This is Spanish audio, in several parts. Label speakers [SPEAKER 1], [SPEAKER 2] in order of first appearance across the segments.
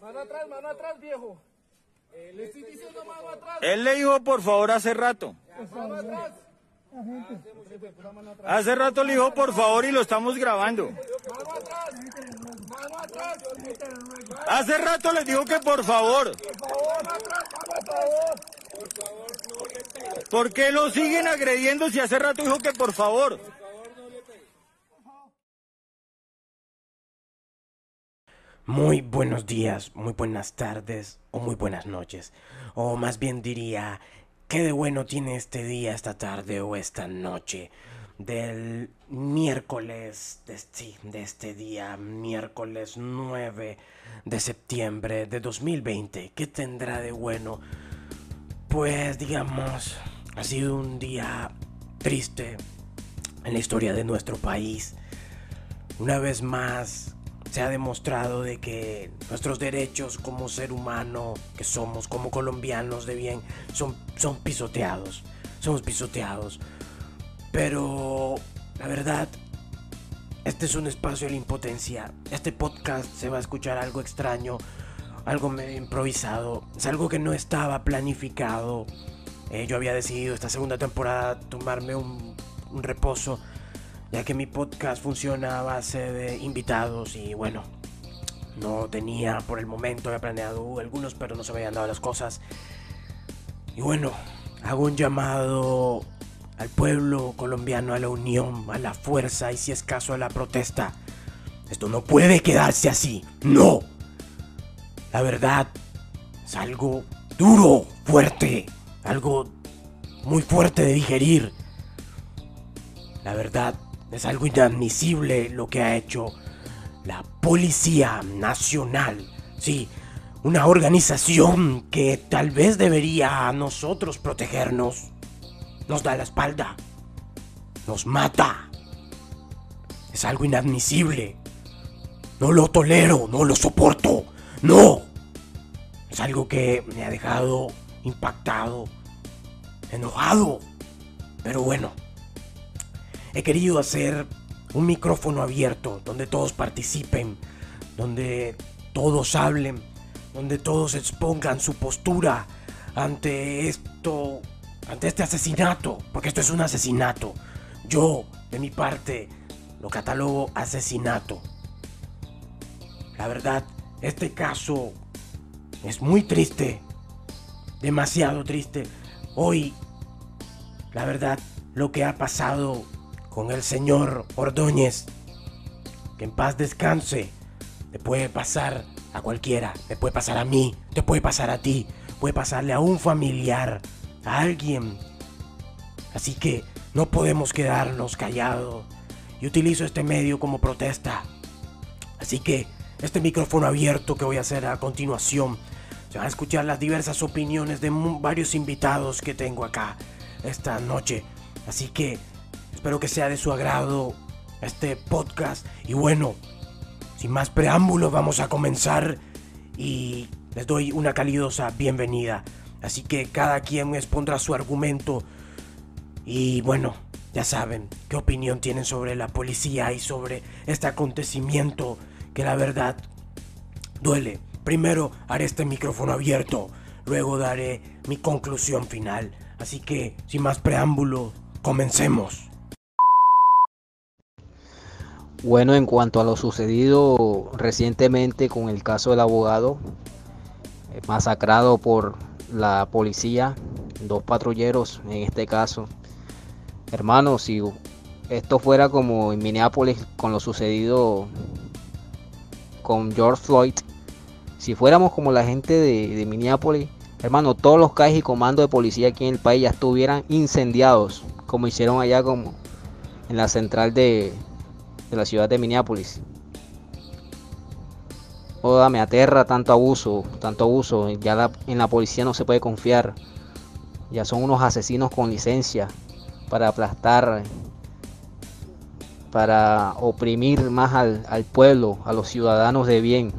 [SPEAKER 1] Mano atrás, mano atrás, viejo. Le estoy diciendo mano atrás.
[SPEAKER 2] Él le dijo por favor hace rato.
[SPEAKER 1] Mano atrás.
[SPEAKER 2] Hace rato le dijo por favor y lo estamos grabando.
[SPEAKER 1] Mano atrás. Mano atrás.
[SPEAKER 2] Hace rato les dijo que por favor. ¿Por qué lo siguen agrediendo si hace rato dijo que por favor?
[SPEAKER 3] Muy buenos días, muy buenas tardes o muy buenas noches. O más bien diría, ¿qué de bueno tiene este día, esta tarde o esta noche? Del miércoles, de, sí, de este día, miércoles 9 de septiembre de 2020. ¿Qué tendrá de bueno? Pues digamos, ha sido un día triste en la historia de nuestro país. Una vez más se ha demostrado de que nuestros derechos como ser humano que somos, como colombianos de bien, son, son pisoteados. Somos pisoteados. Pero la verdad, este es un espacio de la impotencia. Este podcast se va a escuchar algo extraño, algo medio improvisado. Es algo que no estaba planificado. Eh, yo había decidido esta segunda temporada tomarme un, un reposo ya que mi podcast funciona a base de invitados y bueno, no tenía por el momento, había planeado algunos, pero no se me habían dado las cosas. Y bueno, hago un llamado al pueblo colombiano, a la unión, a la fuerza y si es caso a la protesta. Esto no puede quedarse así, no. La verdad es algo duro, fuerte, algo muy fuerte de digerir. La verdad es algo inadmisible lo que ha hecho la Policía Nacional. Sí, una organización que tal vez debería a nosotros protegernos. Nos da la espalda. Nos mata. Es algo inadmisible. No lo tolero, no lo soporto. No. Es algo que me ha dejado impactado, enojado. Pero bueno, he querido hacer un micrófono abierto donde todos participen, donde todos hablen, donde todos expongan su postura ante esto, ante este asesinato, porque esto es un asesinato. Yo, de mi parte, lo catalogo asesinato. La verdad, este caso es muy triste, demasiado triste. Hoy, la verdad, lo que ha pasado con el señor Ordóñez. Que en paz descanse. Le puede pasar a cualquiera. Le puede pasar a mí. Te puede pasar a ti. Puede pasarle a un familiar. A alguien. Así que no podemos quedarnos callados. Y utilizo este medio como protesta. Así que este micrófono abierto que voy a hacer a continuación. Se van a escuchar las diversas opiniones de varios invitados que tengo acá esta noche. Así que Espero que sea de su agrado este podcast. Y bueno, sin más preámbulos, vamos a comenzar y les doy una calidosa bienvenida. Así que cada quien expondrá su argumento. Y bueno, ya saben qué opinión tienen sobre la policía y sobre este acontecimiento que la verdad duele. Primero haré este micrófono abierto, luego daré mi conclusión final. Así que, sin más preámbulos, comencemos.
[SPEAKER 4] Bueno, en cuanto a lo sucedido recientemente con el caso del abogado eh, masacrado por la policía, dos patrulleros en este caso. Hermanos, si esto fuera como en Minneapolis con lo sucedido con George Floyd, si fuéramos como la gente de, de Minneapolis, hermano, todos los calles y comandos de policía aquí en el país ya estuvieran incendiados, como hicieron allá como en la central de, de la ciudad de Minneapolis. Oda, me aterra tanto abuso, tanto abuso. Ya en la policía no se puede confiar. Ya son unos asesinos con licencia para aplastar, para oprimir más al, al pueblo, a los ciudadanos de bien.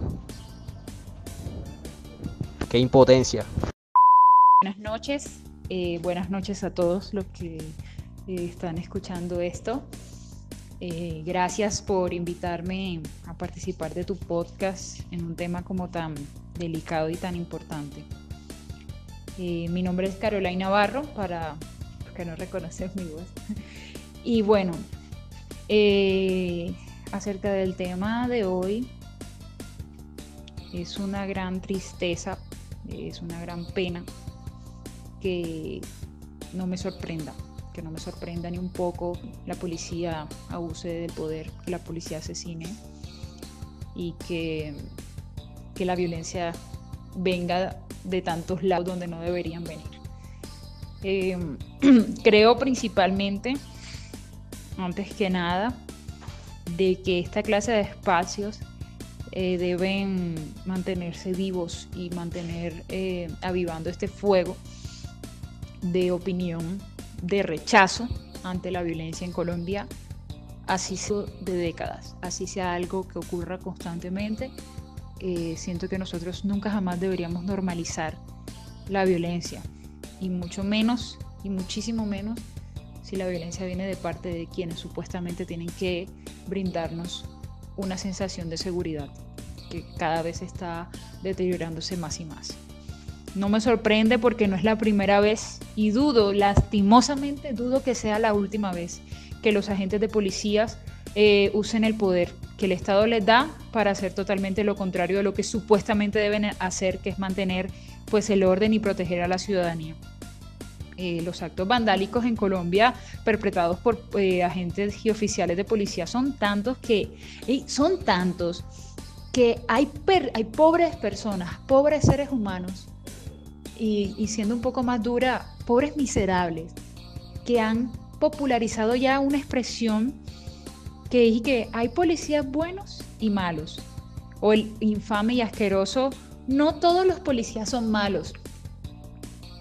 [SPEAKER 4] Qué impotencia.
[SPEAKER 5] Buenas noches, eh, buenas noches a todos los que eh, están escuchando esto. Eh, gracias por invitarme a participar de tu podcast en un tema como tan delicado y tan importante. Eh, mi nombre es Carolina Navarro, para que no reconoces mi voz. Y bueno, eh, acerca del tema de hoy, es una gran tristeza, es una gran pena que no me sorprenda, que no me sorprenda ni un poco la policía abuse del poder, la policía asesine y que, que la violencia venga de tantos lados donde no deberían venir. Eh, creo principalmente, antes que nada, de que esta clase de espacios eh, deben mantenerse vivos y mantener eh, avivando este fuego de opinión, de rechazo ante la violencia en Colombia, así sea de décadas, así sea algo que ocurra constantemente. Eh, siento que nosotros nunca jamás deberíamos normalizar la violencia y mucho menos y muchísimo menos si la violencia viene de parte de quienes supuestamente tienen que brindarnos una sensación de seguridad que cada vez está deteriorándose más y más. No me sorprende porque no es la primera vez y dudo, lastimosamente dudo que sea la última vez que los agentes de policías eh, usen el poder que el Estado les da para hacer totalmente lo contrario de lo que supuestamente deben hacer, que es mantener pues el orden y proteger a la ciudadanía. Eh, los actos vandálicos en Colombia perpetrados por eh, agentes y oficiales de policía son tantos que son tantos que hay, hay pobres personas, pobres seres humanos y, siendo un poco más dura, pobres miserables, que han popularizado ya una expresión que dice que hay policías buenos y malos, o el infame y asqueroso, no todos los policías son malos.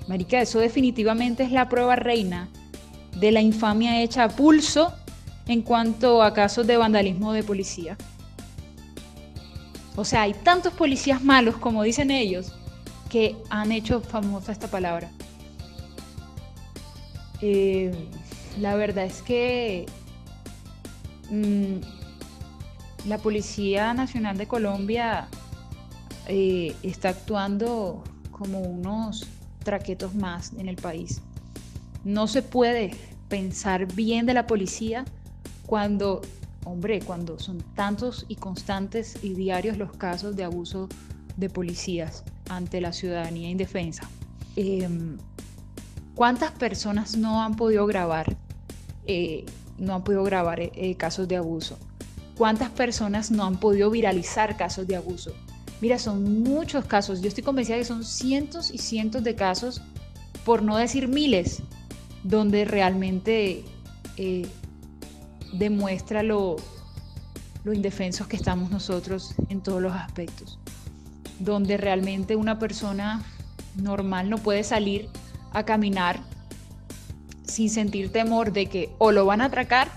[SPEAKER 5] Marica, eso definitivamente es la prueba reina de la infamia hecha a pulso en cuanto a casos de vandalismo de policía. O sea, hay tantos policías malos, como dicen ellos, que han hecho famosa esta palabra. Eh, la verdad es que mm, la Policía Nacional de Colombia eh, está actuando como unos traquetos más en el país. No se puede pensar bien de la policía cuando, hombre, cuando son tantos y constantes y diarios los casos de abuso de policías ante la ciudadanía indefensa. Em, ¿Cuántas personas no han podido grabar, eh, no han podido grabar eh, casos de abuso? ¿Cuántas personas no han podido viralizar casos de abuso? Mira, son muchos casos. Yo estoy convencida que son cientos y cientos de casos, por no decir miles, donde realmente eh, demuestra lo, lo indefensos que estamos nosotros en todos los aspectos donde realmente una persona normal no puede salir a caminar sin sentir temor de que o lo van a atracar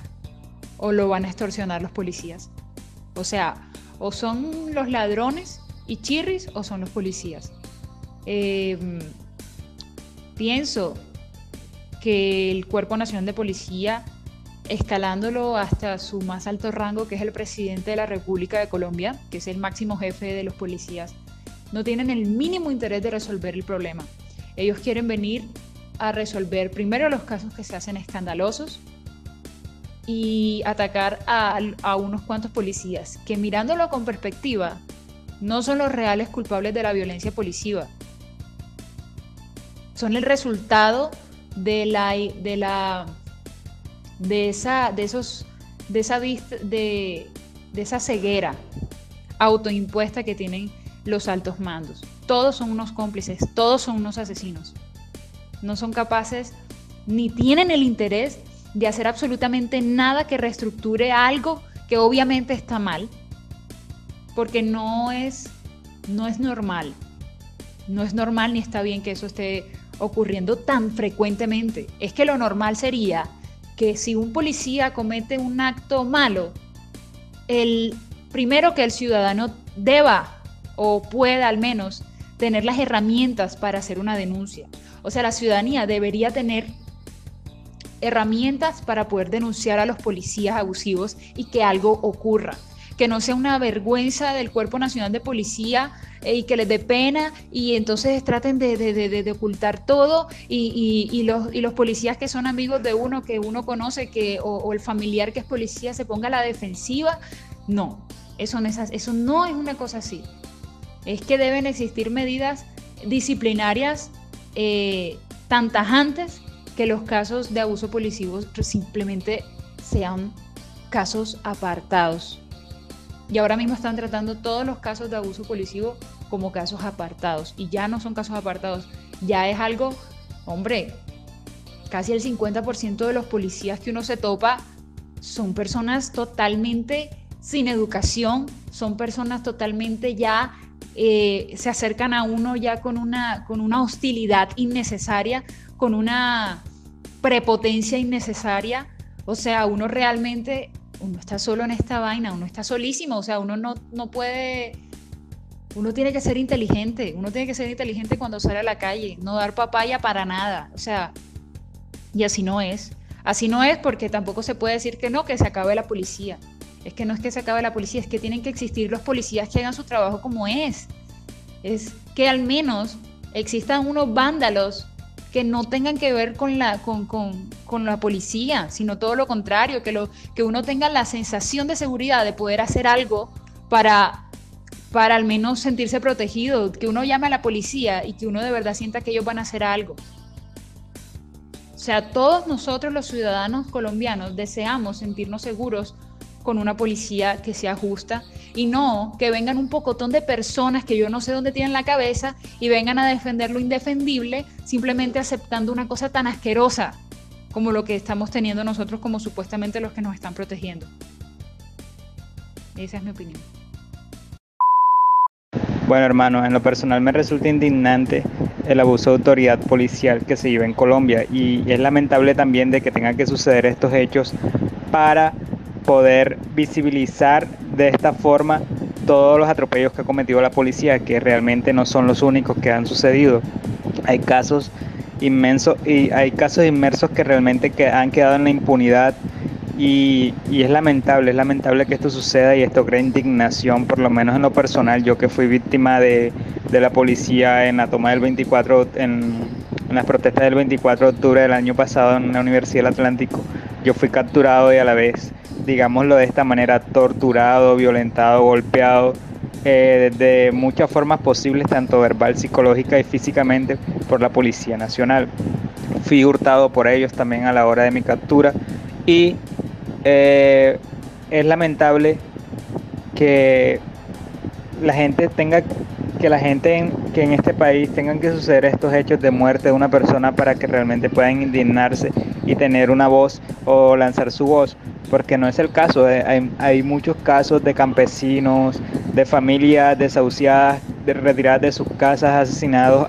[SPEAKER 5] o lo van a extorsionar los policías. O sea, o son los ladrones y chirris o son los policías. Em, pienso que el Cuerpo Nacional de Policía, escalándolo hasta su más alto rango, que es el presidente de la República de Colombia, que es el máximo jefe de los policías, no tienen el mínimo interés de resolver el problema. Ellos quieren venir a resolver primero los casos que se hacen escandalosos y atacar a, unos cuantos policías, que mirándolo con perspectiva, no son los reales culpables de la violencia policiva. Son el resultado de la de la de esa de esos de esa de, de esa ceguera autoimpuesta que tienen los altos mandos. Todos son unos cómplices, todos son unos asesinos. No son capaces ni tienen el interés de hacer absolutamente nada que reestructure algo que obviamente está mal, porque no es, no es normal. No es normal ni está bien que eso esté ocurriendo tan frecuentemente. Es que lo normal sería que si un policía comete un acto malo, el primero que el ciudadano deba o pueda al menos tener las herramientas para hacer una denuncia. O sea, la ciudadanía debería tener herramientas para poder denunciar a los policías abusivos y que algo ocurra que no sea una vergüenza del Cuerpo Nacional de Policía eh, y que les dé pena y entonces traten de, ocultar todo y, los, los, policías que son amigos de uno, que uno conoce, que, o, el familiar que es policía se ponga a la defensiva. No, eso no, es, eso no es una cosa así. Es que deben existir medidas disciplinarias eh, tan tajantes que los casos de abuso policivo simplemente sean casos apartados y ahora mismo están tratando todos los casos de abuso policivo como casos apartados. Y ya no son casos apartados, ya es algo, hombre, casi el 50% de los policías que uno se topa son personas totalmente sin educación, son personas totalmente ya, eh, se acercan a uno ya con una, con una hostilidad innecesaria, con una prepotencia innecesaria. O sea, uno realmente uno está solo en esta vaina, uno está solísimo, o sea, uno no, no puede, uno tiene que ser inteligente, uno tiene que ser inteligente cuando sale a la calle, no dar papaya para nada, o sea, y así no es. Así no es porque tampoco se puede decir que no, que se acabe la policía. Es que no es que se acabe la policía, es que tienen que existir los policías que hagan su trabajo como es. Es que al menos existan unos vándalos que no tengan que ver con la, con, con, con la policía, sino todo lo contrario, que, lo, que uno tenga la sensación de seguridad de poder hacer algo para, para al menos sentirse protegido, que uno llame a la policía y que uno de verdad sienta que ellos van a hacer algo. O sea, todos nosotros los ciudadanos colombianos deseamos sentirnos seguros con una policía que sea justa y no que vengan un pocotón de personas que yo no sé dónde tienen la cabeza y vengan a defender lo indefendible simplemente aceptando una cosa tan asquerosa como lo que estamos teniendo nosotros como supuestamente los que nos están protegiendo. Esa es mi opinión.
[SPEAKER 6] Bueno, hermano, en lo personal me resulta indignante el abuso de autoridad policial que se lleva en Colombia y es lamentable también de que tengan que suceder estos hechos para poder visibilizar de esta forma todos los atropellos que ha cometido la policía, que realmente no son los únicos que han sucedido. Hay casos inmensos y hay casos inmersos que realmente que han quedado en la impunidad y, y, es lamentable, es lamentable que esto suceda y esto crea indignación, por lo menos en lo personal, yo que fui víctima de, de la policía en la toma del 24, en, en las protestas del 24 de octubre del año pasado en la Universidad del Atlántico, yo fui capturado y a la vez digámoslo de esta manera, torturado, violentado, golpeado, eh, de muchas formas posibles, tanto verbal, psicológica y físicamente, por la Policía Nacional. Fui hurtado por ellos también a la hora de mi captura y eh, es lamentable que la gente tenga que la gente en, que en este país tengan que suceder estos hechos de muerte de una persona para que realmente puedan indignarse y tener una voz o lanzar su voz, porque no es el caso. Eh, hay, muchos casos de campesinos, de familias desahuciadas, de retiradas de sus casas, asesinados,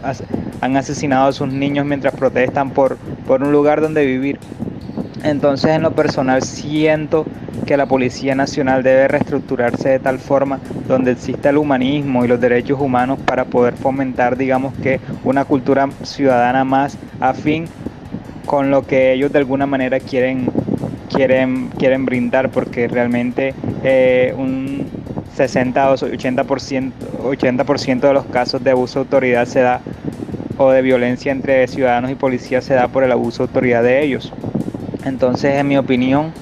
[SPEAKER 6] han asesinado a sus niños mientras protestan por, por un lugar donde vivir. Entonces en lo personal siento que la Policía Nacional debe reestructurarse de tal forma donde exista el humanismo y los derechos humanos para poder fomentar, digamos que, una cultura ciudadana más afín con lo que ellos de alguna manera quieren, quieren, quieren brindar, porque realmente eh, un 60 o 80%, 80 de los casos de abuso de autoridad se da o de violencia entre ciudadanos y policías se da por el abuso de autoridad de ellos. Entonces, en mi opinión,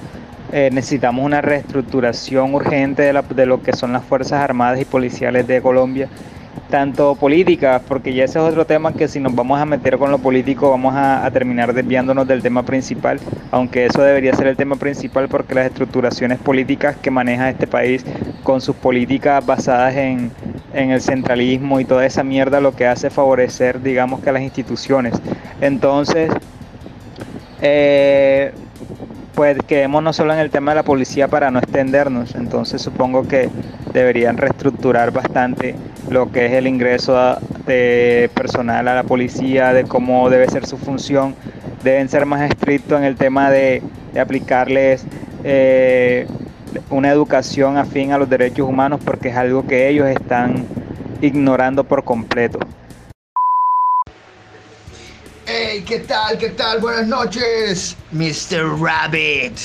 [SPEAKER 6] eh, necesitamos una reestructuración urgente de, de, lo que son las Fuerzas Armadas y Policiales de Colombia, tanto políticas, porque ya ese es otro tema que si nos vamos a meter con lo político vamos a, terminar desviándonos del tema principal, aunque eso debería ser el tema principal porque las estructuraciones políticas que maneja este país con sus políticas basadas en, en el centralismo y toda esa mierda lo que hace favorecer, digamos que a las instituciones. Entonces, eh, pues quedémonos solo en el tema de la policía para no extendernos. Entonces supongo que deberían reestructurar bastante lo que es el ingreso de personal a la policía, de cómo debe ser su función. Deben ser más estrictos en el tema de, aplicarles eh, una educación afín a los derechos humanos porque es algo que ellos están ignorando por completo.
[SPEAKER 7] Hey, ¿qué tal? ¿Qué tal? Buenas noches, Mr. Rabbit.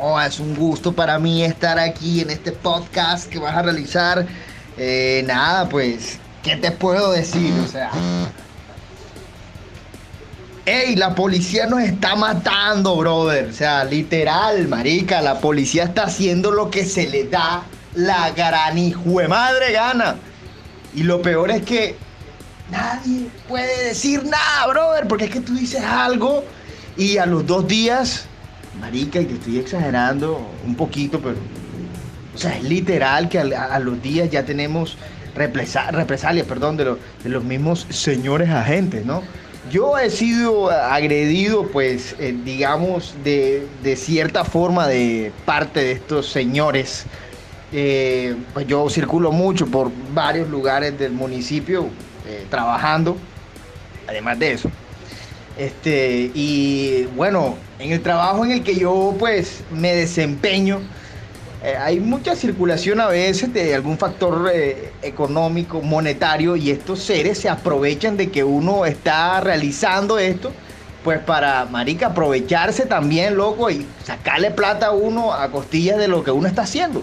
[SPEAKER 7] Oh, es un gusto para mí estar aquí en este podcast que vas a realizar. Eh, nada, pues, ¿qué te puedo decir? O sea, Ey, la policía nos está matando, brother. O sea, literal, marica, la policía está haciendo lo que se le da la gran madre gana. Y lo peor es que nadie puede decir nada, brother, porque es que tú dices algo y a los dos días, marica, y te estoy exagerando un poquito, pero, o sea, es literal que a, los días ya tenemos represa- represalias, perdón, de, los- de los mismos señores agentes, ¿no? Yo he sido agredido, pues, eh, digamos, de, de cierta forma de parte de estos señores. Eh, pues yo circulo mucho por varios lugares del municipio eh, trabajando, además de eso. Este, y bueno, en el trabajo en el que yo pues me desempeño, eh, hay mucha circulación a veces de algún factor eh, económico, monetario, y estos seres se aprovechan de que uno está realizando esto, pues para, marica, aprovecharse también, loco, y sacarle plata a uno a costillas de lo que uno está haciendo.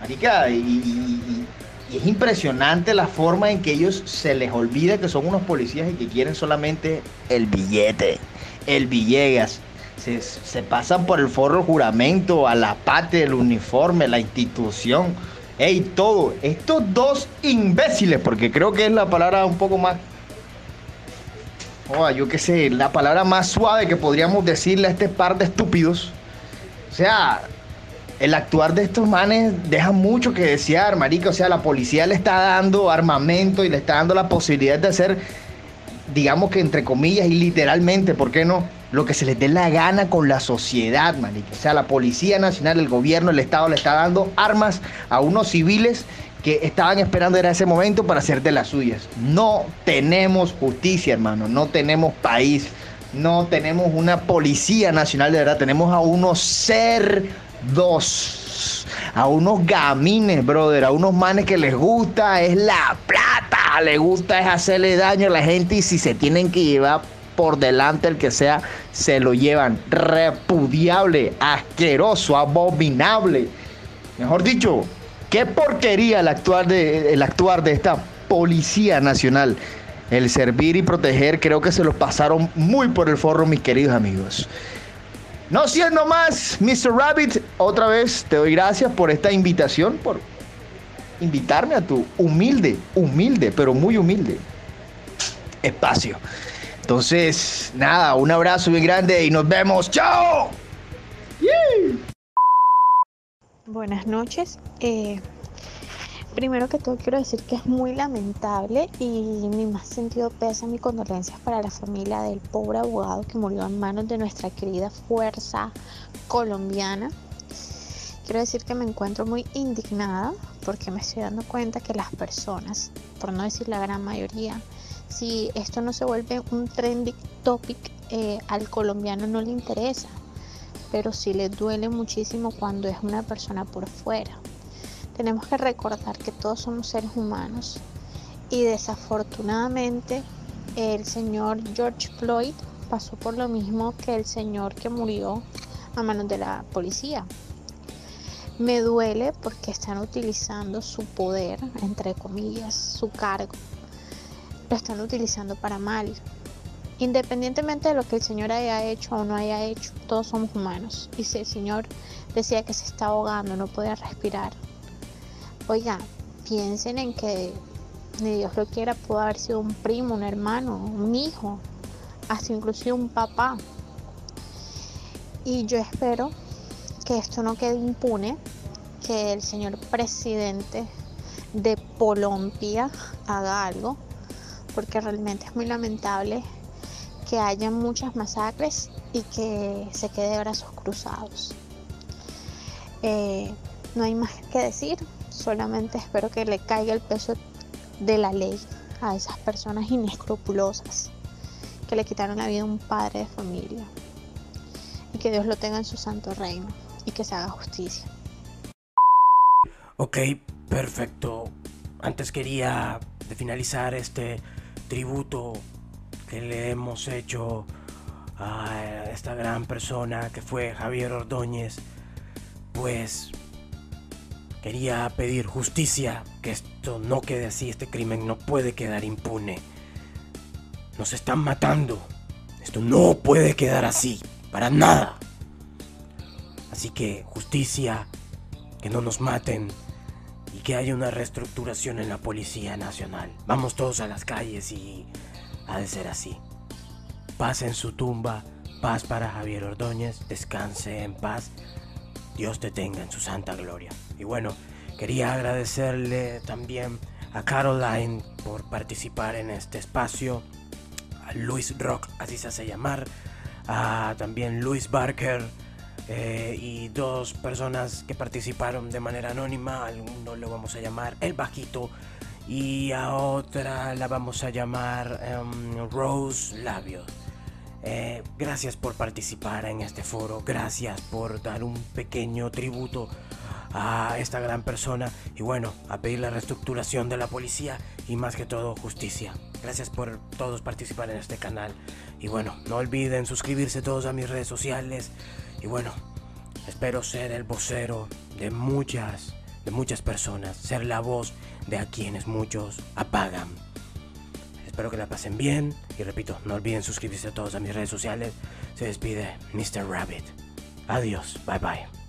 [SPEAKER 7] Marica, y, es impresionante la forma en que ellos se les olvida que son unos policías y que quieren solamente el billete, el Villegas. Se, pasan por el forro juramento, a la patria, el uniforme, la institución. Ey, todo. Estos dos imbéciles, porque creo que es la palabra un poco más. Joda, yo qué sé, la palabra más suave que podríamos decirle a este par de estúpidos. O sea, el actuar de estos manes deja mucho que desear, marica. O sea, la policía le está dando armamento y le está dando la posibilidad de hacer, digamos que entre comillas y literalmente, ¿por qué no? Lo que se les dé la gana con la sociedad, marica. O sea, la Policía Nacional, el gobierno, el Estado le está dando armas a unos civiles que estaban esperando era ese momento para hacer de las suyas. No tenemos justicia, hermano. No tenemos país. No tenemos una policía nacional de verdad. Tenemos a unos cerdos. A unos gamines, brother. A unos manes que les gusta es la plata. Les gusta es hacerle daño a la gente. Y si se tienen que llevar por delante el que sea, se lo llevan. Repudiable, asqueroso, abominable. Mejor dicho, qué porquería el actuar de, el actuar de esta Policía Nacional. El servir y proteger creo que se los pasaron muy por el forro, mis queridos amigos. No siendo más, Mr. Rabbit, otra vez te doy gracias por esta invitación, por invitarme a tu humilde, humilde, pero muy humilde espacio. Entonces, nada, un abrazo bien grande y nos vemos. ¡Chao!
[SPEAKER 8] Buenas noches. Eh, primero que todo quiero decir que es muy lamentable y mi más sentido pésame y condolencias para la familia del pobre abogado que murió en manos de nuestra querida fuerza colombiana. Quiero decir que me encuentro muy indignada porque me estoy dando cuenta que las personas, por no decir la gran mayoría, si esto no se vuelve un trending topic, eh, al colombiano no le interesa pero sí le duele muchísimo cuando es una persona por fuera. Tenemos que recordar que todos somos seres humanos y desafortunadamente el señor George Floyd pasó por lo mismo que el señor que murió a manos de la policía. Me duele porque están utilizando su poder, entre comillas, su cargo. Lo están utilizando para mal. Independientemente de lo que el Señor haya hecho o no haya hecho, todos somos humanos. Y si el Señor decía que se está ahogando, no podía respirar. Oiga, piensen en que ni Dios lo quiera, pudo haber sido un primo, un hermano, un hijo, hasta inclusive un papá. Y yo espero que esto no quede impune, que el señor presidente de Colombia haga algo, porque realmente es muy lamentable que haya muchas masacres y que se quede de brazos cruzados. Eh, no hay más que decir, solamente espero que le caiga el peso de la ley a esas personas inescrupulosas que le quitaron la vida a un padre de familia y que Dios lo tenga en su santo reino y que se haga justicia.
[SPEAKER 3] Ok, perfecto. Antes quería finalizar este tributo que le hemos hecho a esta gran persona que fue Javier Ordóñez, pues quería pedir justicia, que esto no quede así, este crimen no puede quedar impune. Nos están matando. Esto no puede quedar así, para nada. Así que justicia, que no nos maten y que haya una reestructuración en la Policía Nacional. Vamos todos a las calles y ha de ser así. Paz en su tumba, paz para Javier Ordóñez, descanse en paz, Dios te tenga en su santa gloria. Y bueno, quería agradecerle también a Caroline por participar en este espacio, a Luis Rock, así se hace llamar, a también Luis Barker, eh, y dos personas que participaron de manera anónima, a uno lo vamos a llamar El Bajito y a otra la vamos a llamar em, Rose Labio. Eh, gracias por participar en este foro, gracias por dar un pequeño tributo a esta gran persona y bueno, a pedir la reestructuración de la policía y más que todo justicia. Gracias por todos participar en este canal y bueno, no olviden suscribirse todos a mis redes sociales y bueno, espero ser el vocero de muchas, de muchas personas, ser la voz de a quienes muchos apagan. Espero que la pasen bien y repito, no olviden suscribirse a todos a mis redes sociales. Se despide Mr. Rabbit. Adiós, bye bye.